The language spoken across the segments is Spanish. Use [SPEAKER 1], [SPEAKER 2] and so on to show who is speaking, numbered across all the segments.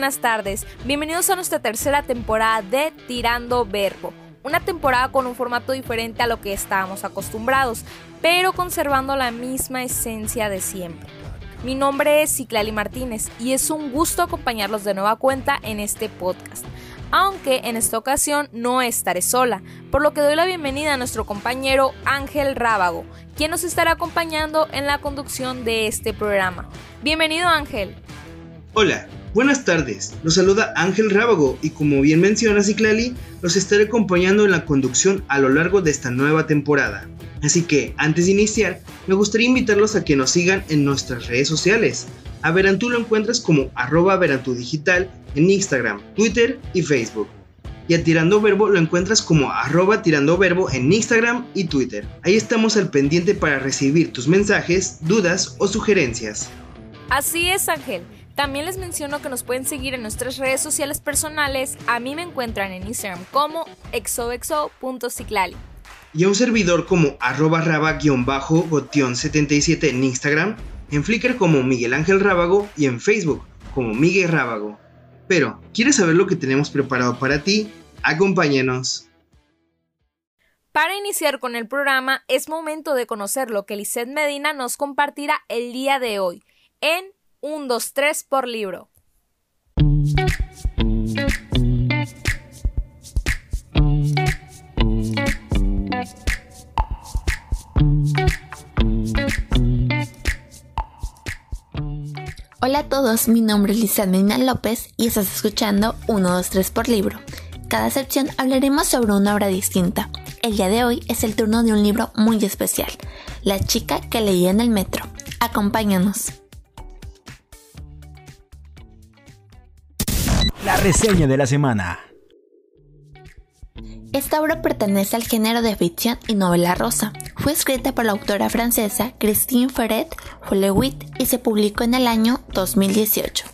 [SPEAKER 1] buenas tardes. Bienvenidos a nuestra tercera temporada de Tirando Verbo. Una temporada con un formato diferente a lo que estábamos acostumbrados, pero conservando la misma esencia de siempre. Mi nombre es Ciclali Martínez y es un gusto acompañarlos de nueva cuenta en este podcast. Aunque en esta ocasión no estaré sola, por lo que doy la bienvenida a nuestro compañero Ángel Rábago, quien nos estará acompañando en la conducción de este programa. Bienvenido Ángel.
[SPEAKER 2] Hola, buenas tardes. Los saluda Ángel Rábago y como bien menciona Ciclali, los estaré acompañando en la conducción a lo largo de esta nueva temporada. Así que, antes de iniciar, me gustaría invitarlos a que nos sigan en nuestras redes sociales. A Verantú lo encuentras como arroba Verantú Digital en Instagram, Twitter y Facebook. Y a Tirando Verbo lo encuentras como arroba Tirando Verbo en Instagram y Twitter. Ahí estamos al pendiente para recibir tus mensajes, dudas o sugerencias.
[SPEAKER 1] Así es, Ángel. También les menciono que nos pueden seguir en nuestras redes sociales personales. A mí me encuentran en Instagram como exoexo.ciclali.
[SPEAKER 2] Y a un servidor como arroba raba-gotion77 en Instagram, en Flickr como Miguel Ángel Rábago y en Facebook como Miguel Rábago. Pero, ¿quieres saber lo que tenemos preparado para ti? Acompáñanos.
[SPEAKER 1] Para iniciar con el programa, es momento de conocer lo que Lisette Medina nos compartirá el día de hoy en 1, 2, 3 por libro.
[SPEAKER 3] Hola a todos, mi nombre es Lizandrina López y estás escuchando 1, 2, 3 por libro. Cada sección hablaremos sobre una obra distinta. El día de hoy es el turno de un libro muy especial, La chica que leía en el metro. Acompáñanos.
[SPEAKER 4] Reseña de la semana.
[SPEAKER 3] Esta obra pertenece al género de ficción y novela rosa. Fue escrita por la autora francesa Christine Ferret Follewit y se publicó en el año 2018.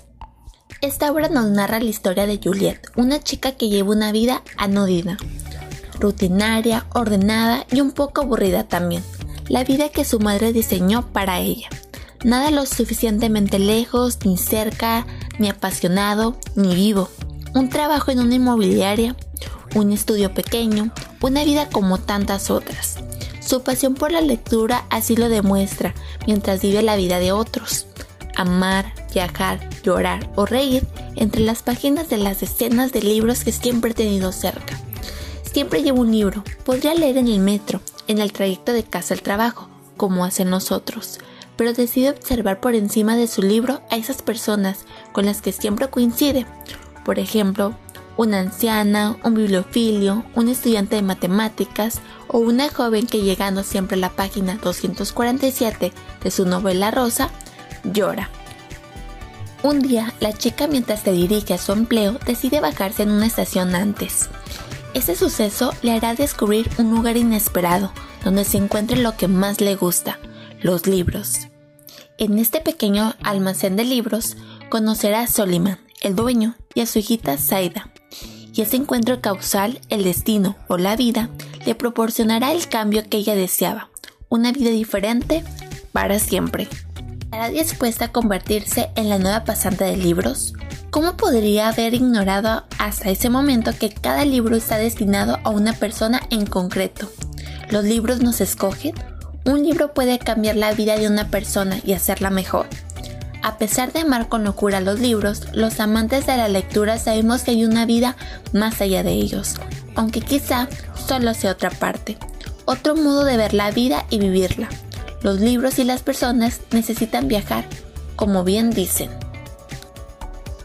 [SPEAKER 3] Esta obra nos narra la historia de Juliette, una chica que lleva una vida anodina, rutinaria, ordenada y un poco aburrida también. La vida que su madre diseñó para ella. Nada lo suficientemente lejos, ni cerca, ni apasionado, ni vivo. Un trabajo en una inmobiliaria, un estudio pequeño, una vida como tantas otras. Su pasión por la lectura así lo demuestra mientras vive la vida de otros. Amar, viajar, llorar o reír entre las páginas de las decenas de libros que siempre he tenido cerca. Siempre llevo un libro, podría leer en el metro, en el trayecto de casa al trabajo, como hacen nosotros, pero decide observar por encima de su libro a esas personas con las que siempre coincide. Por ejemplo, una anciana, un bibliofilio, un estudiante de matemáticas o una joven que llegando siempre a la página 247 de su novela rosa, llora. Un día, la chica mientras se dirige a su empleo decide bajarse en una estación antes. Ese suceso le hará descubrir un lugar inesperado, donde se encuentre lo que más le gusta, los libros. En este pequeño almacén de libros conocerá a Soliman, el dueño, y a su hijita Zaida. Y ese encuentro causal, el destino o la vida, le proporcionará el cambio que ella deseaba, una vida diferente para siempre. ¿Estará dispuesta a convertirse en la nueva pasante de libros? ¿Cómo podría haber ignorado hasta ese momento que cada libro está destinado a una persona en concreto? ¿Los libros nos escogen? Un libro puede cambiar la vida de una persona y hacerla mejor. A pesar de amar con locura los libros, los amantes de la lectura sabemos que hay una vida más allá de ellos, aunque quizá solo sea otra parte, otro modo de ver la vida y vivirla. Los libros y las personas necesitan viajar, como bien dicen.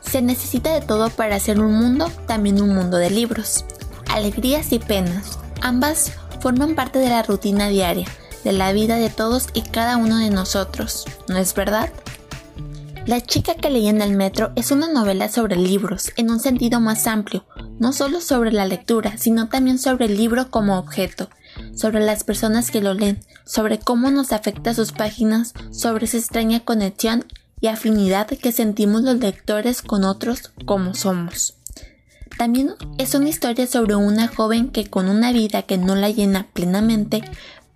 [SPEAKER 3] Se necesita de todo para hacer un mundo, también un mundo de libros. Alegrías y penas, ambas forman parte de la rutina diaria, de la vida de todos y cada uno de nosotros, ¿no es verdad? La chica que leía en el metro es una novela sobre libros en un sentido más amplio, no solo sobre la lectura, sino también sobre el libro como objeto, sobre las personas que lo leen, sobre cómo nos afecta sus páginas, sobre esa extraña conexión y afinidad que sentimos los lectores con otros como somos. También es una historia sobre una joven que con una vida que no la llena plenamente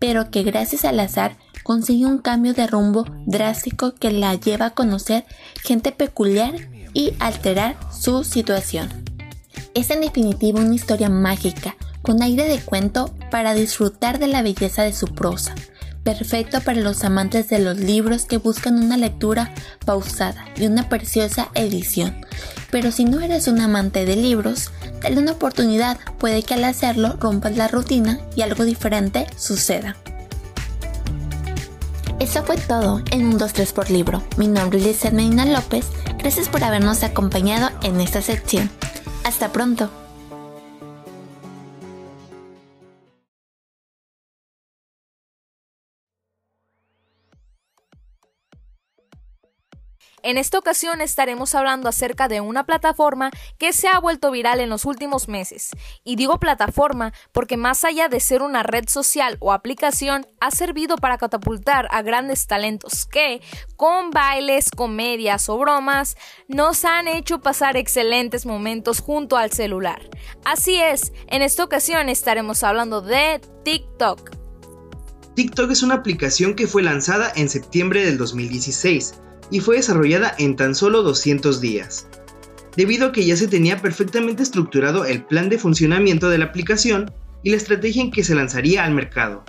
[SPEAKER 3] pero que gracias al azar consigue un cambio de rumbo drástico que la lleva a conocer gente peculiar y alterar su situación. Es en definitiva una historia mágica, con aire de cuento para disfrutar de la belleza de su prosa, perfecto para los amantes de los libros que buscan una lectura pausada y una preciosa edición. Pero si no eres un amante de libros, dale una oportunidad, puede que al hacerlo rompas la rutina y algo diferente suceda. Eso fue todo en un 2-3 por libro. Mi nombre es Lizeth Medina López. Gracias por habernos acompañado en esta sección. Hasta pronto.
[SPEAKER 1] En esta ocasión estaremos hablando acerca de una plataforma que se ha vuelto viral en los últimos meses. Y digo plataforma porque más allá de ser una red social o aplicación, ha servido para catapultar a grandes talentos que, con bailes, comedias o bromas, nos han hecho pasar excelentes momentos junto al celular. Así es, en esta ocasión estaremos hablando de TikTok.
[SPEAKER 2] TikTok es una aplicación que fue lanzada en septiembre del 2016 y fue desarrollada en tan solo 200 días. Debido a que ya se tenía perfectamente estructurado el plan de funcionamiento de la aplicación y la estrategia en que se lanzaría al mercado.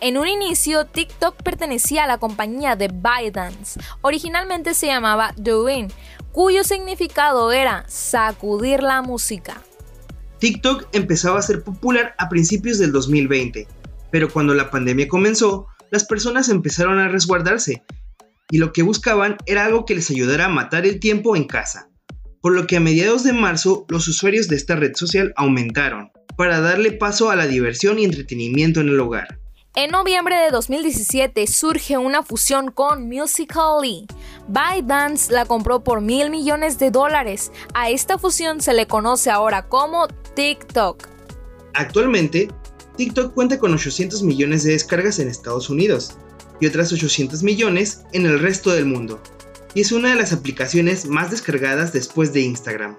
[SPEAKER 1] En un inicio, TikTok pertenecía a la compañía de ByteDance. Originalmente se llamaba Douyin, cuyo significado era sacudir la música.
[SPEAKER 2] TikTok empezaba a ser popular a principios del 2020, pero cuando la pandemia comenzó, las personas empezaron a resguardarse y lo que buscaban era algo que les ayudara a matar el tiempo en casa. Por lo que a mediados de marzo los usuarios de esta red social aumentaron, para darle paso a la diversión y entretenimiento en el hogar.
[SPEAKER 1] En noviembre de 2017 surge una fusión con Musical.ly. ByteDance la compró por mil millones de dólares. A esta fusión se le conoce ahora como TikTok.
[SPEAKER 2] Actualmente, TikTok cuenta con 800 millones de descargas en Estados Unidos, y otras 800 millones en el resto del mundo, y es una de las aplicaciones más descargadas después de Instagram.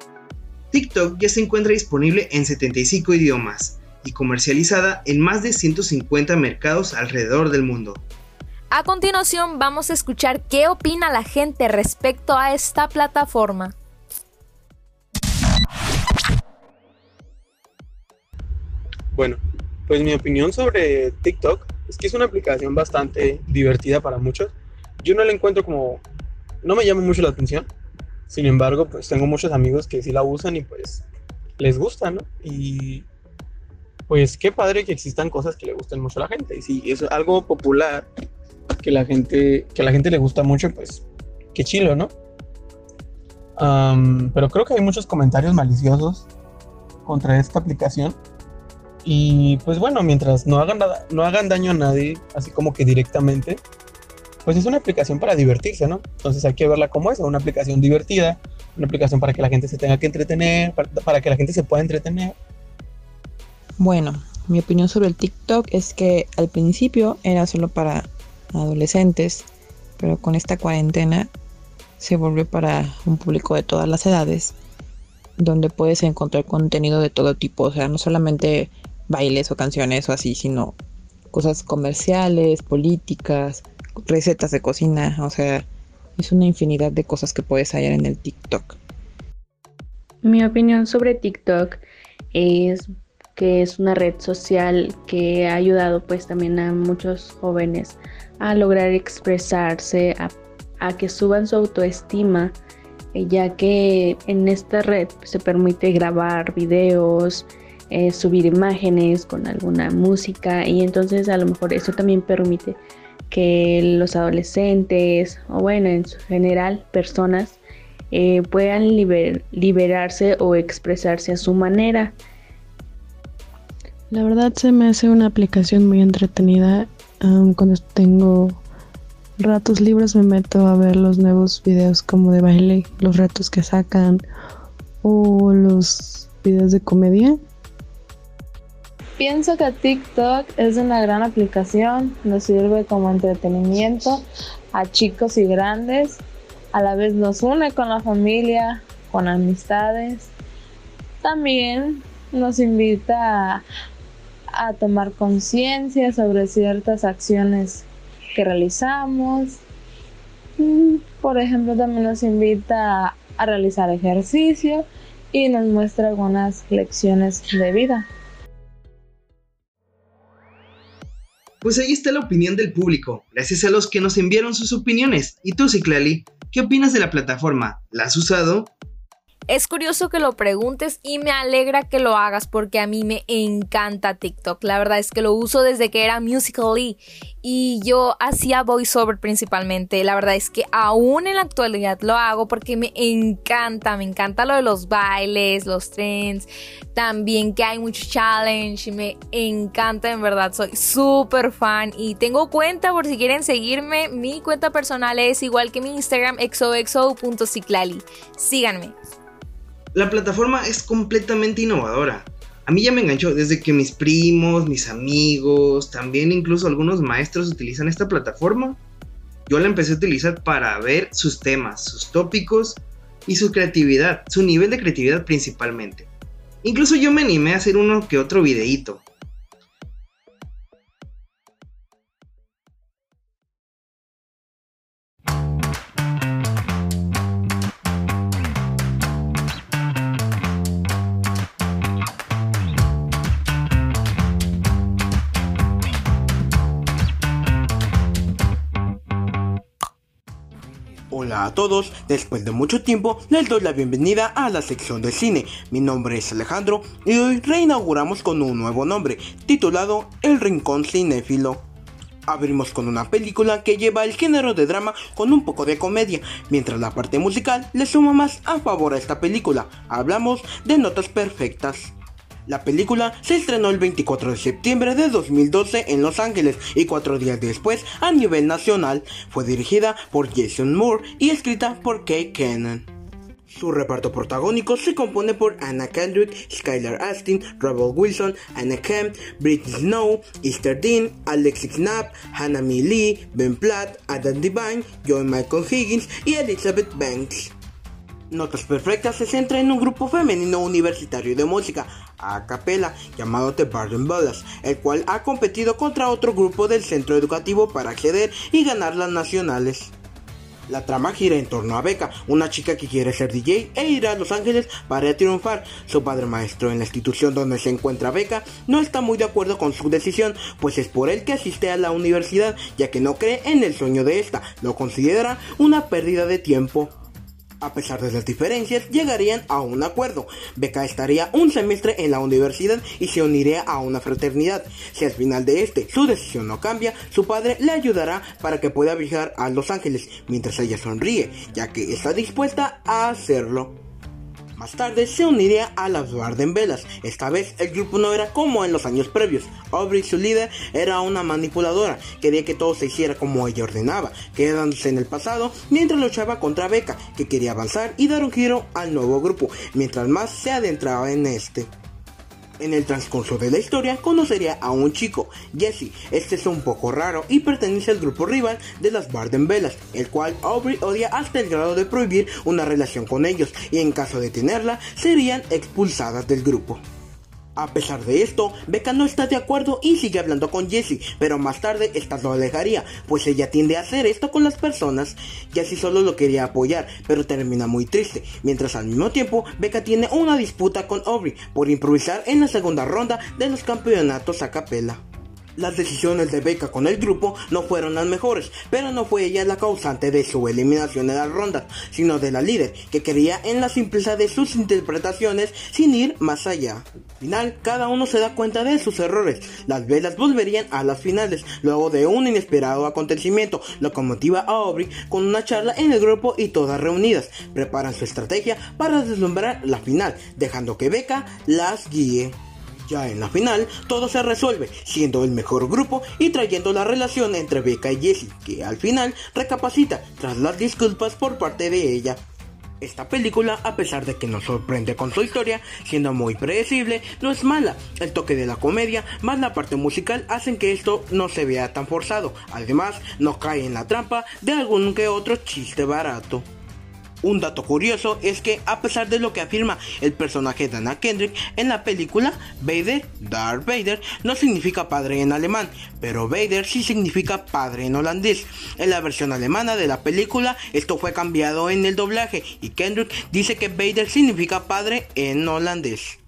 [SPEAKER 2] TikTok ya se encuentra disponible en 75 idiomas y comercializada en más de 150 mercados alrededor del mundo.
[SPEAKER 1] A continuación vamos a escuchar qué opina la gente respecto a esta plataforma.
[SPEAKER 5] Bueno, pues mi opinión sobre TikTok es que es una aplicación bastante divertida para muchos. Yo no la encuentro como, no me llama mucho la atención. Sin embargo, pues tengo muchos amigos que sí la usan y pues les gusta, ¿no? Y pues qué padre que existan cosas que le gusten mucho a la gente. Y si es algo popular que la gente, que a la gente le gusta mucho, pues qué chilo, ¿no? pero creo que hay muchos comentarios maliciosos contra esta aplicación y pues bueno, mientras no hagan, nada, no hagan daño a nadie, así como que directamente, pues es una aplicación para divertirse, ¿no? Entonces hay que verla como es, una aplicación divertida, una aplicación para que la gente se tenga que entretener, para, para que la gente se pueda entretener.
[SPEAKER 6] Bueno, mi opinión sobre el TikTok es que al principio era solo para adolescentes, pero con esta cuarentena se volvió para un público de todas las edades, donde puedes encontrar contenido de todo tipo, o sea, no solamente bailes o canciones o así, sino cosas comerciales, políticas, recetas de cocina, o sea, es una infinidad de cosas que puedes hallar en el TikTok.
[SPEAKER 7] Mi opinión sobre TikTok es que es una red social que ha ayudado pues también a muchos jóvenes a lograr expresarse, a, a que suban su autoestima, ya que en esta red se permite grabar videos, eh, subir imágenes con alguna música y entonces a lo mejor eso también permite que los adolescentes o bueno en general personas eh, puedan liberarse o expresarse a su manera.
[SPEAKER 8] La verdad se me hace una aplicación muy entretenida. cuando tengo ratos libres me meto a ver los nuevos videos como de baile, los retos que sacan o los videos de comedia.
[SPEAKER 9] Pienso que TikTok es una gran aplicación, nos sirve como entretenimiento a chicos y grandes, a la vez nos une con la familia, con amistades. También nos invita a, tomar conciencia sobre ciertas acciones que realizamos. Por ejemplo, también nos invita a realizar ejercicio y nos muestra algunas lecciones de vida.
[SPEAKER 2] Pues ahí está la opinión del público, gracias a los que nos enviaron sus opiniones. ¿Y tú, Ciclali? ¿Qué opinas de la plataforma? ¿La has usado?
[SPEAKER 1] Es curioso que lo preguntes y me alegra que lo hagas porque a mí me encanta TikTok. La verdad es que lo uso desde que era Musical.ly y yo hacía voiceover principalmente. La verdad es que aún en la actualidad lo hago porque me encanta, me encanta lo de los bailes, los trends, también que hay mucho challenge me encanta en verdad. Soy súper fan y tengo cuenta por si quieren seguirme. Mi cuenta personal es igual que mi Instagram exoexo.ciclali. Síganme.
[SPEAKER 2] La plataforma es completamente innovadora. A mí ya me enganchó desde que mis primos, mis amigos, también incluso algunos maestros utilizan esta plataforma. Yo la empecé a utilizar para ver sus temas, sus tópicos y su creatividad, su nivel de creatividad principalmente. Incluso yo me animé a hacer uno que otro videíto.
[SPEAKER 10] Todos, después de mucho tiempo les doy la bienvenida a la sección de cine. Mi nombre es Alejandro y hoy reinauguramos con un nuevo nombre, titulado El Rincón Cinéfilo. Abrimos con una película que lleva el género de drama con un poco de comedia, mientras la parte musical le suma más a favor a esta película. Hablamos de Notas Perfectas. La película se estrenó el 24 de septiembre de 2012 en Los Ángeles y cuatro días después a nivel nacional. Fue dirigida por Jason Moore y escrita por Kay Cannon. Su reparto protagónico se compone por Anna Kendrick, Skylar Astin, Rebel Wilson, Anna Kemp, Britney Snow, Easter Dean, Alexis Knapp, Hannah Mee Lee, Ben Platt, Adam Devine, Joy Michael Higgins y Elizabeth Banks. Notas Perfectas se centra en un grupo femenino universitario de música a capela llamado The Barden Bellas, el cual ha competido contra otro grupo del centro educativo para acceder y ganar las nacionales. La trama gira en torno a Becca, una chica que quiere ser DJ e ir a Los Ángeles para triunfar. Su padre maestro en la institución donde se encuentra Becca no está muy de acuerdo con su decisión, pues es por él que asiste a la universidad, ya que no cree en el sueño de esta, lo considera una pérdida de tiempo. A pesar de las diferencias, llegarían a un acuerdo. Becca estaría un semestre en la universidad y se uniría a una fraternidad. Si al final de este su decisión no cambia, su padre le ayudará para que pueda viajar a Los Ángeles, mientras ella sonríe, ya que está dispuesta a hacerlo. Más tarde se uniría a las Barden Velas. Esta vez el grupo no era como en los años previos. Aubrey, su líder, era una manipuladora. Quería que todo se hiciera como ella ordenaba, quedándose en el pasado mientras luchaba contra Becca, que quería avanzar y dar un giro al nuevo grupo, mientras más se adentraba en este. En el transcurso de la historia conocería a un chico, Jesse. Este es un poco raro y pertenece al grupo rival de las Barden Velas, el cual Aubrey odia hasta el grado de prohibir una relación con ellos y en caso de tenerla serían expulsadas del grupo. A pesar de esto, Becca no está de acuerdo y sigue hablando con Jessie, pero más tarde esta lo alejaría, pues ella tiende a hacer esto con las personas. Jessie solo lo quería apoyar, pero termina muy triste, mientras al mismo tiempo Becca tiene una disputa con Aubrey por improvisar en la segunda ronda de los campeonatos a capela. Las decisiones de Becca con el grupo no fueron las mejores, pero no fue ella la causante de su eliminación en las rondas, sino de la líder, que quería en la simpleza de sus interpretaciones sin ir más allá. Al final, cada uno se da cuenta de sus errores. Las velas volverían a las finales, luego de un inesperado acontecimiento, lo que motiva a Aubrey con una charla en el grupo y todas reunidas. Preparan su estrategia para deslumbrar la final, dejando que Becca las guíe. Ya en la final, todo se resuelve, siendo el mejor grupo y trayendo la relación entre Becca y Jessie, que al final recapacita tras las disculpas por parte de ella. Esta película, a pesar de que nos sorprende con su historia, siendo muy predecible, no es mala. El toque de la comedia más la parte musical hacen que esto no se vea tan forzado. Además, no cae en la trampa de algún que otro chiste barato. Un dato curioso es que a pesar de lo que afirma el personaje de Anna Kendrick en la película, Vader, Darth Vader, no significa padre en alemán, pero Vader sí significa padre en holandés. En la versión alemana de la película esto fue cambiado en el doblaje y Kendrick dice que Vader significa padre en holandés.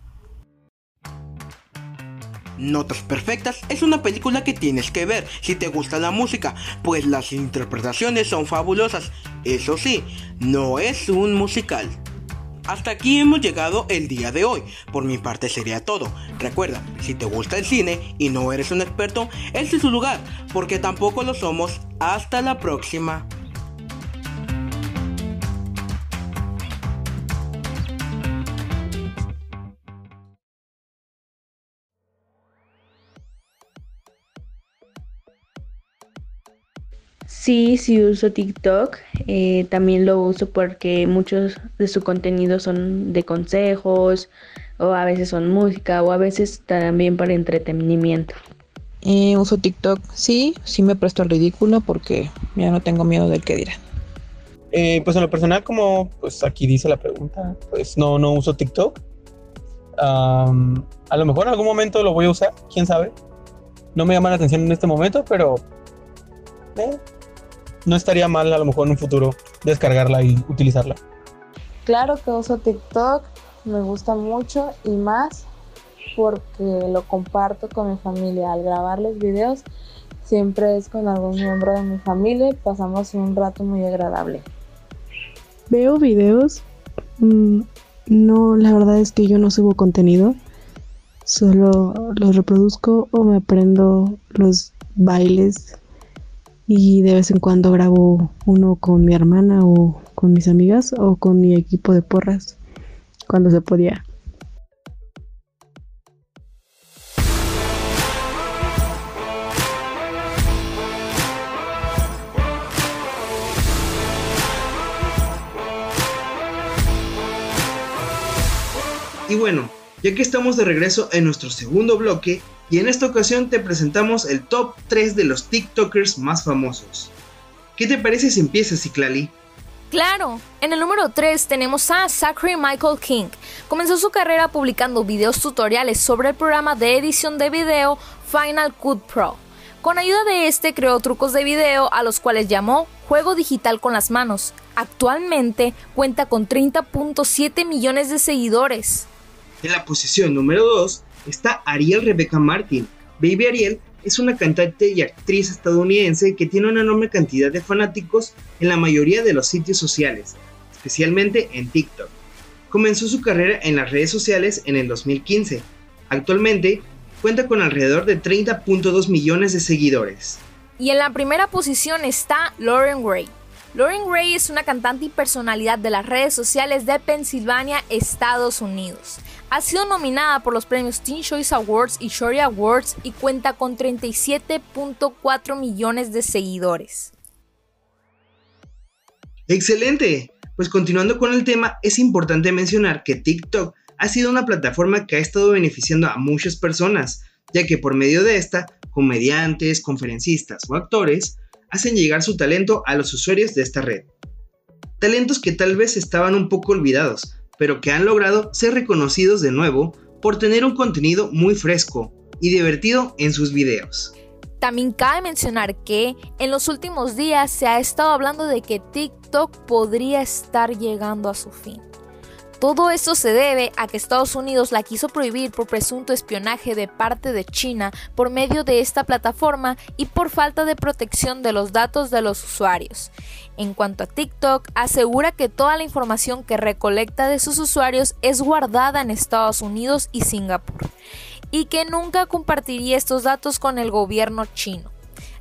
[SPEAKER 10] Notas Perfectas es una película que tienes que ver si te gusta la música, pues las interpretaciones son fabulosas. Eso sí, no es un musical. Hasta aquí hemos llegado el día de hoy. Por mi parte sería todo. Recuerda, si te gusta el cine y no eres un experto, este es su lugar, porque tampoco lo somos. Hasta la próxima.
[SPEAKER 7] Sí, sí uso TikTok. Eh, también lo uso porque muchos de su contenido son de consejos, o a veces son música, o a veces también para entretenimiento.
[SPEAKER 6] Eh, uso TikTok, sí, sí me presto al ridículo porque ya no tengo miedo del que dirán.
[SPEAKER 5] Eh, pues en lo personal, como pues aquí dice la pregunta, pues no, no uso TikTok. a lo mejor en algún momento lo voy a usar, quién sabe. No me llama la atención en este momento, pero eh, no estaría mal a lo mejor en un futuro descargarla y utilizarla.
[SPEAKER 9] Claro que uso TikTok, me gusta mucho y más porque lo comparto con mi familia. Al grabar los videos siempre es con algún miembro de mi familia y pasamos un rato muy agradable.
[SPEAKER 8] Veo videos. Mm, no, la verdad es que yo no subo contenido. Solo los reproduzco o me aprendo los bailes y de vez en cuando grabo uno con mi hermana o con mis amigas o con mi equipo de porras cuando se podía.
[SPEAKER 2] Y bueno, ya que estamos de regreso en nuestro segundo bloque, y en esta ocasión te presentamos el top 3 de los TikTokers más famosos. ¿Qué te parece si empiezas, Ciclali?
[SPEAKER 1] Claro, en el número 3 tenemos a Zachary Michael King. Comenzó su carrera publicando videos tutoriales sobre el programa de edición de video Final Cut Pro. Con ayuda de este creó trucos de video a los cuales llamó Juego Digital con las Manos. Actualmente cuenta con 30.7 millones de seguidores.
[SPEAKER 2] En la posición número 2 está Ariel Rebecca Martin. Baby Ariel es una cantante y actriz estadounidense que tiene una enorme cantidad de fanáticos en la mayoría de los sitios sociales, especialmente en TikTok. Comenzó su carrera en las redes sociales en el 2015. Actualmente cuenta con alrededor de 30.2 millones de seguidores.
[SPEAKER 1] Y en la primera posición está Lauren Gray. Lauren Gray es una cantante y personalidad de las redes sociales de Pensilvania, Estados Unidos. Ha sido nominada por los premios Teen Choice Awards y Shorty Awards y cuenta con 37.4 millones de seguidores.
[SPEAKER 2] Excelente. Pues continuando con el tema, es importante mencionar que TikTok ha sido una plataforma que ha estado beneficiando a muchas personas, ya que por medio de esta, comediantes, conferencistas o actores hacen llegar su talento a los usuarios de esta red. Talentos que tal vez estaban un poco olvidados, pero que han logrado ser reconocidos de nuevo por tener un contenido muy fresco y divertido en sus videos.
[SPEAKER 1] También cabe mencionar que en los últimos días se ha estado hablando de que TikTok podría estar llegando a su fin. Todo esto se debe a que Estados Unidos la quiso prohibir por presunto espionaje de parte de China por medio de esta plataforma y por falta de protección de los datos de los usuarios. En cuanto a TikTok, asegura que toda la información que recolecta de sus usuarios es guardada en Estados Unidos y Singapur y que nunca compartiría estos datos con el gobierno chino.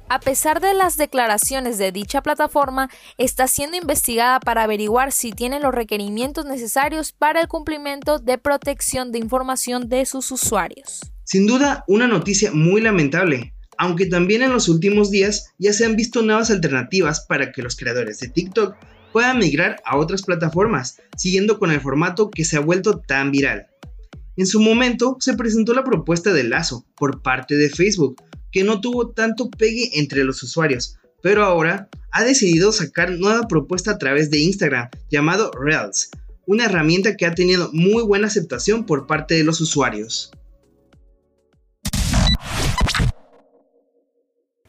[SPEAKER 1] A pesar de las declaraciones de dicha plataforma, está siendo investigada para averiguar si tiene los requerimientos necesarios para el cumplimiento de protección de información de sus usuarios.
[SPEAKER 2] Sin duda, una noticia muy lamentable, aunque también en los últimos días ya se han visto nuevas alternativas para que los creadores de TikTok puedan migrar a otras plataformas, siguiendo con el formato que se ha vuelto tan viral. En su momento se presentó la propuesta de Lazo por parte de Facebook, que no tuvo tanto pegue entre los usuarios, pero ahora ha decidido sacar nueva propuesta a través de Instagram llamado Reels, una herramienta que ha tenido muy buena aceptación por parte de los usuarios.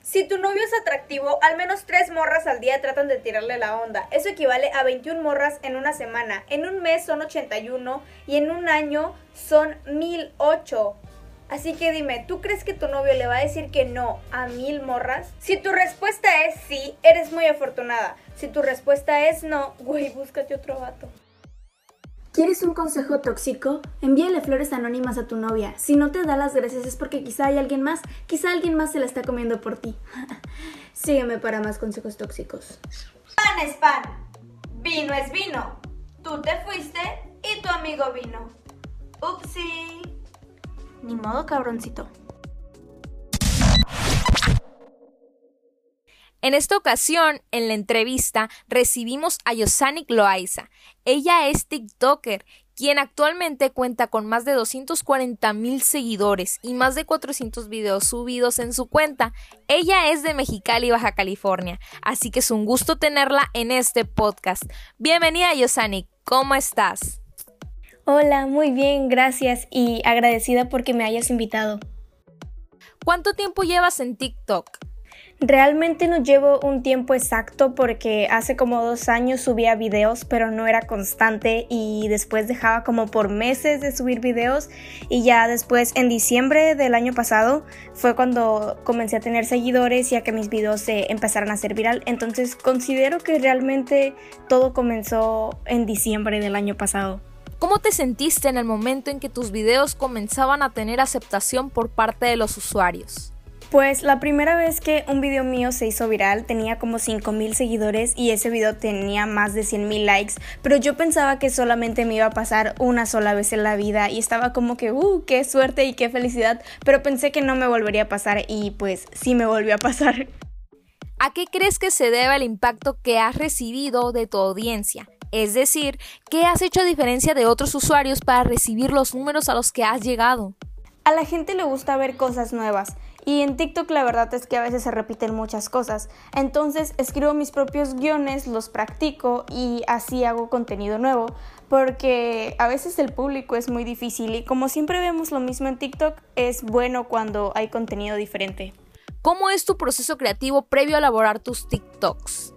[SPEAKER 11] Si tu novio es atractivo, al menos tres morras al día tratan de tirarle la onda. Eso equivale a 21 morras en una semana. En un mes son 81 y en un año son 1008. Así que dime, ¿tú crees que tu novio le va a decir que no a mil morras? Si tu respuesta es sí, eres muy afortunada. Si tu respuesta es no, güey, búscate otro vato.
[SPEAKER 12] ¿Quieres un consejo tóxico? Envíale flores anónimas a tu novia. Si no te da las gracias es porque quizá hay alguien más, quizá alguien más se la está comiendo por ti. Sígueme para más consejos tóxicos.
[SPEAKER 11] Pan es pan, vino es vino. Tú te fuiste y tu amigo vino. Upsi.
[SPEAKER 12] Ni modo, cabroncito.
[SPEAKER 1] En esta ocasión, en la entrevista, recibimos a Yosanik Loaiza. Ella es TikToker, quien actualmente cuenta con más de 240 mil seguidores y más de 400 videos subidos en su cuenta. Ella es de Mexicali, Baja California, así que es un gusto tenerla en este podcast. Bienvenida, Yosanik, ¿cómo estás?
[SPEAKER 12] Hola, muy bien, gracias y agradecida porque me hayas invitado.
[SPEAKER 1] ¿Cuánto tiempo llevas en TikTok?
[SPEAKER 12] Realmente no llevo un tiempo exacto porque hace como dos años subía videos pero no era constante y después dejaba como por meses de subir videos y ya después en diciembre del año pasado fue cuando comencé a tener seguidores y a que mis videos se empezaran a ser viral. Entonces considero que realmente todo comenzó en diciembre del año pasado.
[SPEAKER 1] ¿Cómo te sentiste en el momento en que tus videos comenzaban a tener aceptación por parte de los usuarios?
[SPEAKER 12] Pues la primera vez que un video mío se hizo viral tenía como 5000 seguidores y ese video tenía más de 100.000 likes, pero yo pensaba que solamente me iba a pasar una sola vez en la vida y estaba como que, uh, qué suerte y qué felicidad, pero pensé que no me volvería a pasar y pues sí me volvió a pasar.
[SPEAKER 1] ¿A qué crees que se debe el impacto que has recibido de tu audiencia? Es decir, ¿qué has hecho a diferencia de otros usuarios para recibir los números a los que has llegado?
[SPEAKER 12] A la gente le gusta ver cosas nuevas. Y en TikTok la verdad es que a veces se repiten muchas cosas. Entonces escribo mis propios guiones, los practico y así hago contenido nuevo. Porque a veces el público es muy difícil y como siempre vemos lo mismo en TikTok, es bueno cuando hay contenido diferente.
[SPEAKER 1] ¿Cómo es tu proceso creativo previo a elaborar tus TikToks?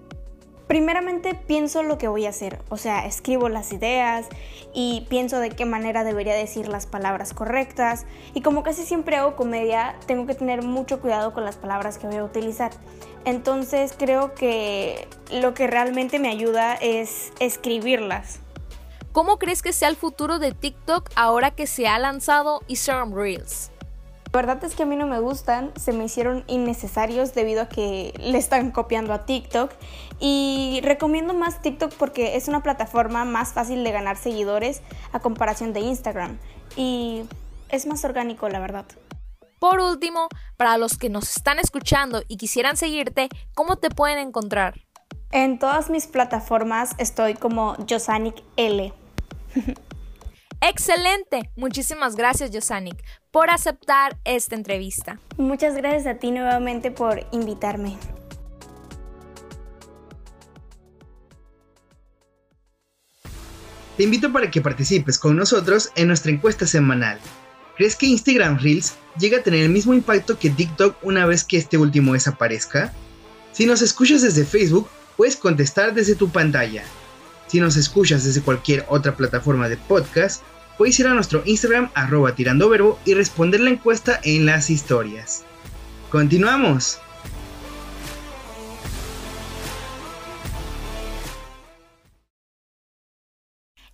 [SPEAKER 12] Primeramente pienso lo que voy a hacer, o sea, escribo las ideas y pienso de qué manera debería decir las palabras correctas y como casi siempre hago comedia, tengo que tener mucho cuidado con las palabras que voy a utilizar. Entonces creo que lo que realmente me ayuda es escribirlas.
[SPEAKER 1] ¿Cómo crees que sea el futuro de TikTok ahora que se ha lanzado Instagram Reels?
[SPEAKER 12] La verdad es que a mí no me gustan, se me hicieron innecesarios debido a que le están copiando a TikTok y recomiendo más TikTok porque es una plataforma más fácil de ganar seguidores a comparación de Instagram y es más orgánico la verdad.
[SPEAKER 1] Por último, para los que nos están escuchando y quisieran seguirte, ¿cómo te pueden encontrar?
[SPEAKER 12] En todas mis plataformas estoy como Josanic L.
[SPEAKER 1] Excelente. Muchísimas gracias, Yosanik, por aceptar esta entrevista.
[SPEAKER 12] Muchas gracias a ti nuevamente por invitarme.
[SPEAKER 2] Te invito para que participes con nosotros en nuestra encuesta semanal. ¿Crees que Instagram Reels llega a tener el mismo impacto que TikTok una vez que este último desaparezca? Si nos escuchas desde Facebook, puedes contestar desde tu pantalla. Si nos escuchas desde cualquier otra plataforma de podcast, puedes ir a nuestro Instagram arroba y responder la encuesta en las historias. ¡Continuamos!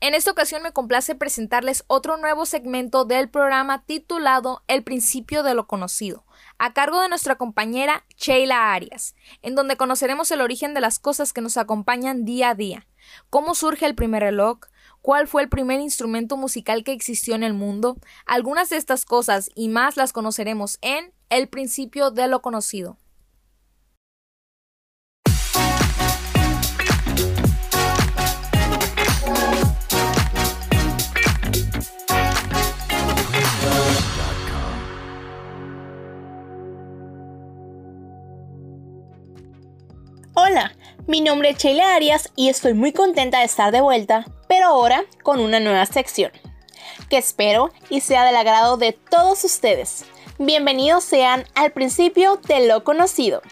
[SPEAKER 1] En esta ocasión me complace presentarles otro nuevo segmento del programa titulado El principio de lo conocido, a cargo de nuestra compañera Sheila Arias, en donde conoceremos el origen de las cosas que nos acompañan día a día, cómo surge el primer reloj, cuál fue el primer instrumento musical que existió en el mundo. Algunas de estas cosas y más las conoceremos en El principio de lo conocido.
[SPEAKER 13] Mi nombre es Sheila Arias y estoy muy contenta de estar de vuelta, pero ahora con una nueva sección, que espero y sea del agrado de todos ustedes. Bienvenidos sean al principio de lo conocido.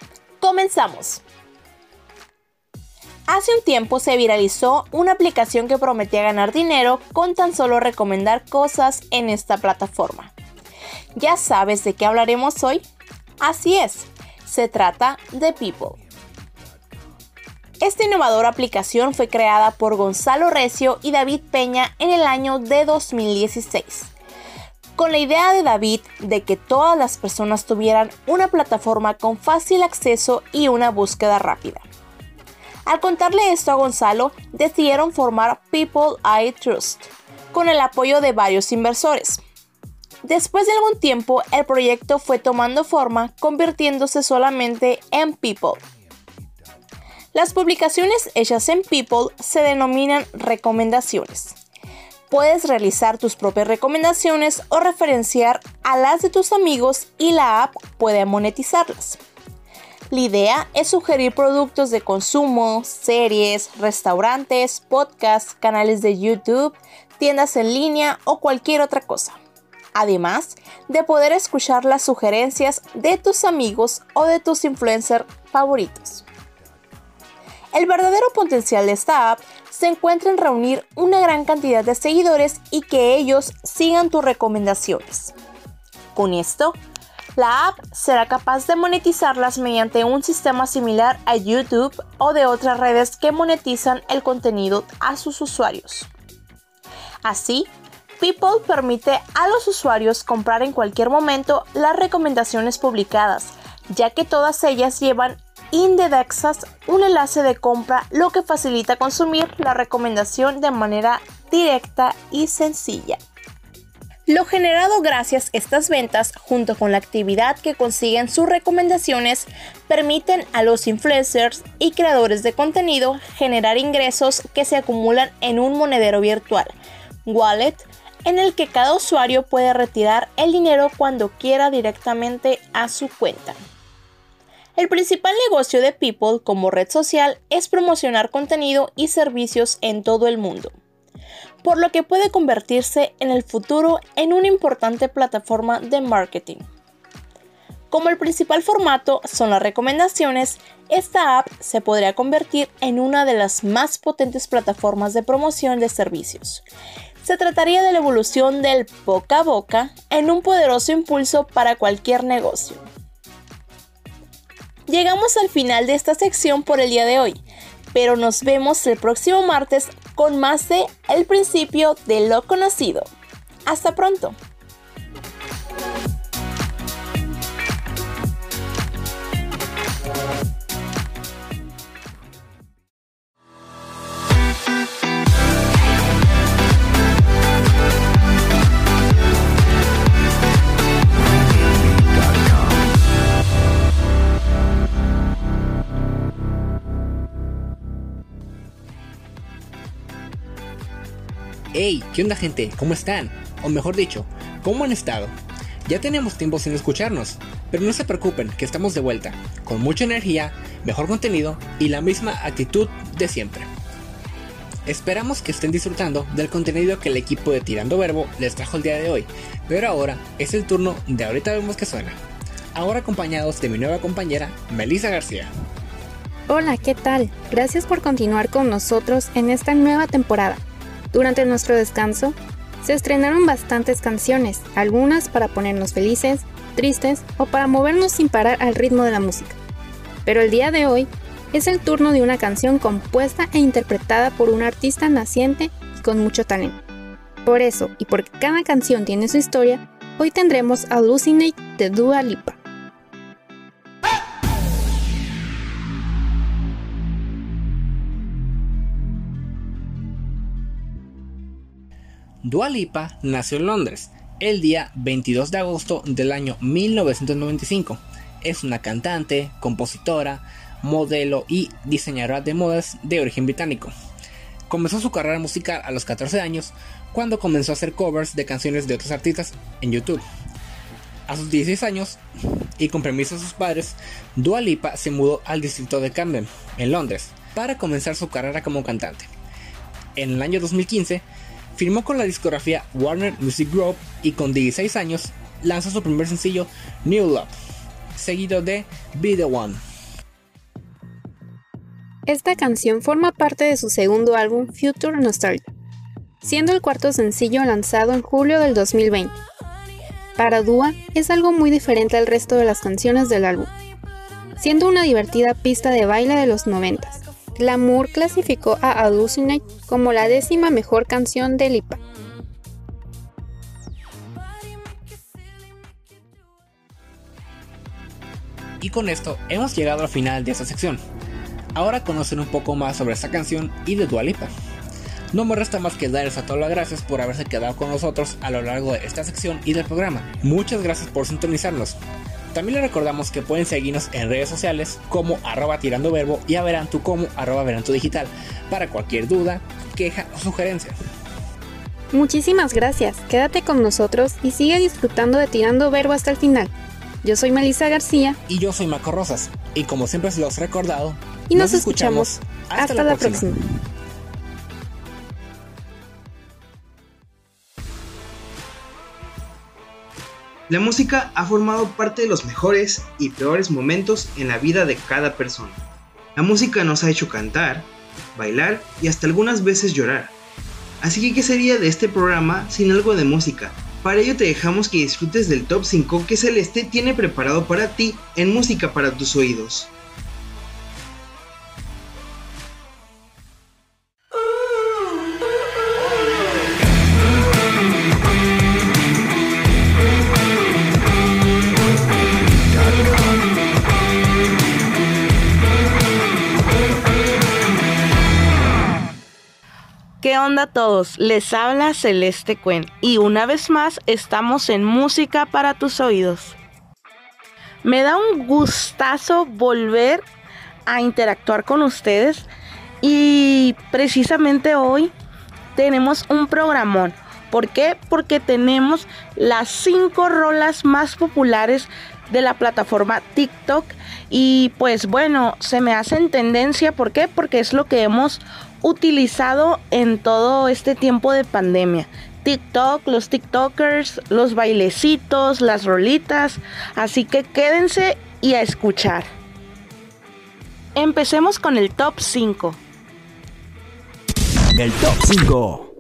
[SPEAKER 13] Comenzamos. Hace un tiempo se viralizó una aplicación que prometía ganar dinero con tan solo recomendar cosas en esta plataforma. ¿Ya sabes de qué hablaremos hoy? Así es, se trata de People. Esta innovadora aplicación fue creada por Gonzalo Recio y David Peña en el año de 2016. Con la idea de David de que todas las personas tuvieran una plataforma con fácil acceso y una búsqueda rápida. Al contarle esto a Gonzalo, decidieron formar People I Trust, con el apoyo de varios inversores. Después de algún tiempo, el proyecto fue tomando forma, convirtiéndose solamente en People. Las publicaciones hechas en People se denominan recomendaciones. Puedes realizar tus propias recomendaciones o referenciar a las de tus amigos y la app puede monetizarlas. La idea es sugerir productos de consumo, series, restaurantes, podcasts, canales de YouTube, tiendas en línea o cualquier otra cosa. Además de poder escuchar las sugerencias de tus amigos o de tus influencers favoritos. El verdadero potencial de esta app se encuentra en reunir una gran cantidad de seguidores y que ellos sigan tus recomendaciones. Con esto, la app será capaz de monetizarlas mediante un sistema similar a YouTube o de otras redes que monetizan el contenido a sus usuarios. Así, People permite a los usuarios comprar en cualquier momento las recomendaciones publicadas, ya que todas ellas llevan indexas un enlace de compra, lo que facilita consumir la recomendación de manera directa y sencilla. Lo generado gracias a estas ventas, junto con la actividad que consiguen sus recomendaciones, permiten a los influencers y creadores de contenido generar ingresos que se acumulan en un monedero virtual, wallet, en el que cada usuario puede retirar el dinero cuando quiera directamente a su cuenta. El principal negocio de People como red social es promocionar contenido y servicios en todo el mundo por lo que puede convertirse en el futuro en una importante plataforma de marketing. Como el principal formato son las recomendaciones, esta app se podría convertir en una de las más potentes plataformas de promoción de servicios. Se trataría de la evolución del boca a boca en un poderoso impulso para cualquier negocio. Llegamos al final de esta sección por el día de hoy, pero nos vemos el próximo martes con más de El principio de lo conocido. Hasta pronto.
[SPEAKER 14] Hey, ¿qué onda gente? ¿Cómo están? O mejor dicho, ¿cómo han estado? Ya tenemos tiempo sin escucharnos, pero no se preocupen que estamos de vuelta, con mucha energía, mejor contenido y la misma actitud de siempre. Esperamos que estén disfrutando del contenido que el equipo de Tirando Verbo les trajo el día de hoy, pero ahora es el turno de ahorita vemos que suena. Ahora acompañados de mi nueva compañera, Melissa García.
[SPEAKER 15] Hola, ¿qué tal? Gracias por continuar con nosotros en esta nueva temporada. Durante nuestro descanso, se estrenaron bastantes canciones, algunas para ponernos felices, tristes o para movernos sin parar al ritmo de la música. Pero el día de hoy es el turno de una canción compuesta e interpretada por un artista naciente y con mucho talento. Por eso, y porque cada canción tiene su historia, hoy tendremos Hallucinate de Dua Lipa.
[SPEAKER 14] Dua Lipa nació en Londres el día 22 de agosto del año 1995. Es una cantante, compositora, modelo y diseñadora de modas de origen británico. Comenzó su carrera musical a los 14 años cuando comenzó a hacer covers de canciones de otros artistas en YouTube. A sus 16 años, y con permiso de sus padres, Dua Lipa se mudó al distrito de Camden, en Londres, para comenzar su carrera como cantante. En el año 2015, firmó con la discografía Warner Music Group y con 16 años lanzó su primer sencillo New Love, seguido de Be the One.
[SPEAKER 15] Esta canción forma parte de su segundo álbum Future Nostalgia, siendo el cuarto sencillo lanzado en julio del 2020. Para Dua es algo muy diferente al resto de las canciones del álbum, siendo una divertida pista de baile de los 90. Glamour clasificó a Hallucinate como la décima mejor canción de Lipa.
[SPEAKER 14] Y con esto hemos llegado al final de esta sección. Ahora conocen un poco más sobre esta canción y de Dua Lipa. No me resta más que darles a todas las gracias por haberse quedado con nosotros a lo largo de esta sección y del programa. Muchas gracias por sintonizarnos. También les recordamos que pueden seguirnos en redes sociales como arroba tirando verbo y a Verantu como arroba verantu digital para cualquier duda, queja o sugerencia.
[SPEAKER 15] Muchísimas gracias, quédate con nosotros y sigue disfrutando de Tirando Verbo hasta el final. Yo soy Melissa García.
[SPEAKER 14] Y yo soy Maco Rosas. Y como siempre se los he recordado,
[SPEAKER 15] y nos, escuchamos. Hasta, la, próxima.
[SPEAKER 2] La música ha formado parte de los mejores y peores momentos en la vida de cada persona. La música nos ha hecho cantar, bailar y hasta algunas veces llorar. Así que, ¿qué sería de este programa sin algo de música? Para ello te dejamos que disfrutes del top 5 que Celeste tiene preparado para ti en música para tus oídos.
[SPEAKER 16] ¿Qué onda a todos? Les habla Celeste Cuen y una vez más estamos en Música para tus oídos. Me da un gustazo volver a interactuar con ustedes y precisamente hoy tenemos un programón. ¿Por qué? Porque tenemos las cinco rolas más populares de la plataforma TikTok y pues bueno, se me hace en tendencia. ¿Por qué? Porque es lo que hemos utilizado en todo este tiempo de pandemia. TikTok, los TikTokers, los bailecitos, las rolitas. Así que quédense y a escuchar. Empecemos con el top 5.
[SPEAKER 4] El top 5.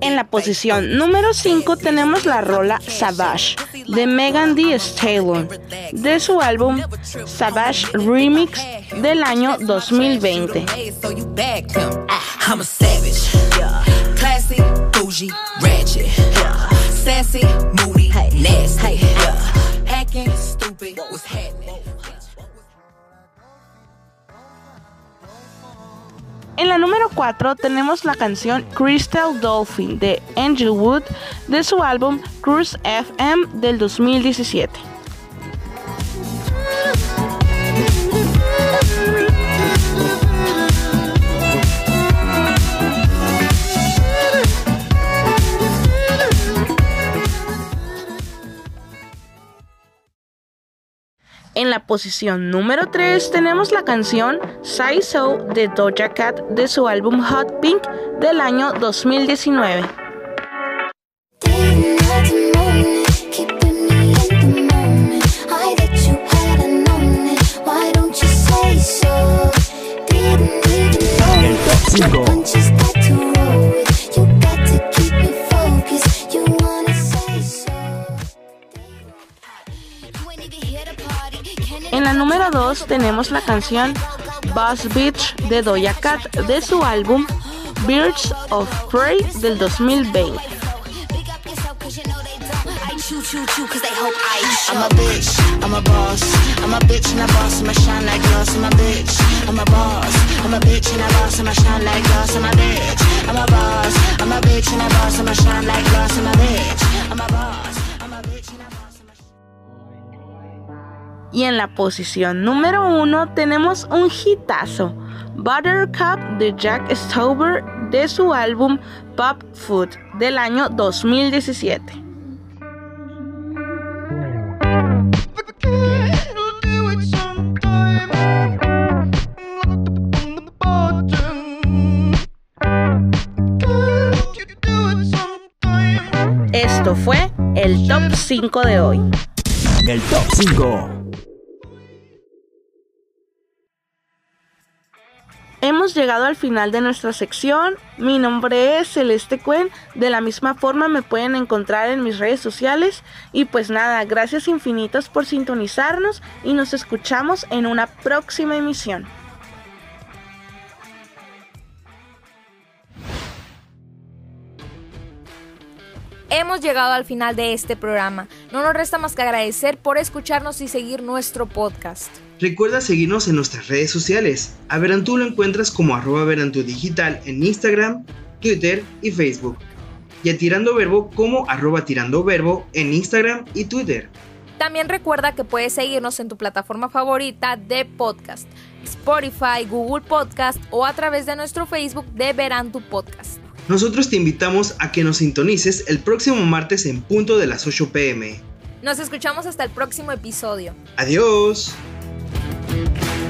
[SPEAKER 16] En la posición número 5 tenemos la rola Savage de Megan Thee Stallion de su álbum Savage Remix del año 2020. En la número 4 tenemos la canción Crystal Dolphin de Angel Wood de su álbum Cruise FM del 2017. En la posición número 3 tenemos la canción Say So de Doja Cat de su álbum Hot Pink del año 2019. En la número 2 tenemos la canción Boss Beach de Doja Cat de su álbum Birds of Prey del 2020. I'm a bitch, I'm a boss. I'm a bitch and a boss, I'ma shine like glass. I'm a bitch, I'm a boss. I'm a bitch and a boss, I'ma shine like glass. I'm a bitch, I'm a boss. I'm a bitch and a boss, I'ma shine like glass. I'm a bitch, I'm a boss. I'm a Y en la posición número uno tenemos un hitazo, Buttercup de Jack Stauber de su álbum Pop Food del año 2017. Esto fue el top 5 de hoy.
[SPEAKER 4] El top 5.
[SPEAKER 16] Hemos llegado al final de nuestra sección. Mi nombre es Celeste Cuen. De la misma forma me pueden encontrar en mis redes sociales. Y pues nada, gracias infinitas por sintonizarnos y nos escuchamos en una próxima emisión.
[SPEAKER 1] Hemos llegado al final de este programa. No nos resta más que agradecer por escucharnos y seguir nuestro podcast.
[SPEAKER 2] Recuerda seguirnos en nuestras redes sociales. A Verantú lo encuentras como arroba Verantú Digital en Instagram, Twitter y Facebook. Y a Tirando Verbo como arroba Tirando Verbo en Instagram y Twitter.
[SPEAKER 1] También recuerda que puedes seguirnos en tu plataforma favorita de podcast, Spotify, Google Podcast o a través de nuestro Facebook de Verantu Podcast.
[SPEAKER 2] Nosotros te invitamos a que nos sintonices el próximo martes en punto de las 8 pm.
[SPEAKER 1] Nos escuchamos hasta el próximo episodio.
[SPEAKER 2] Adiós. Thank you.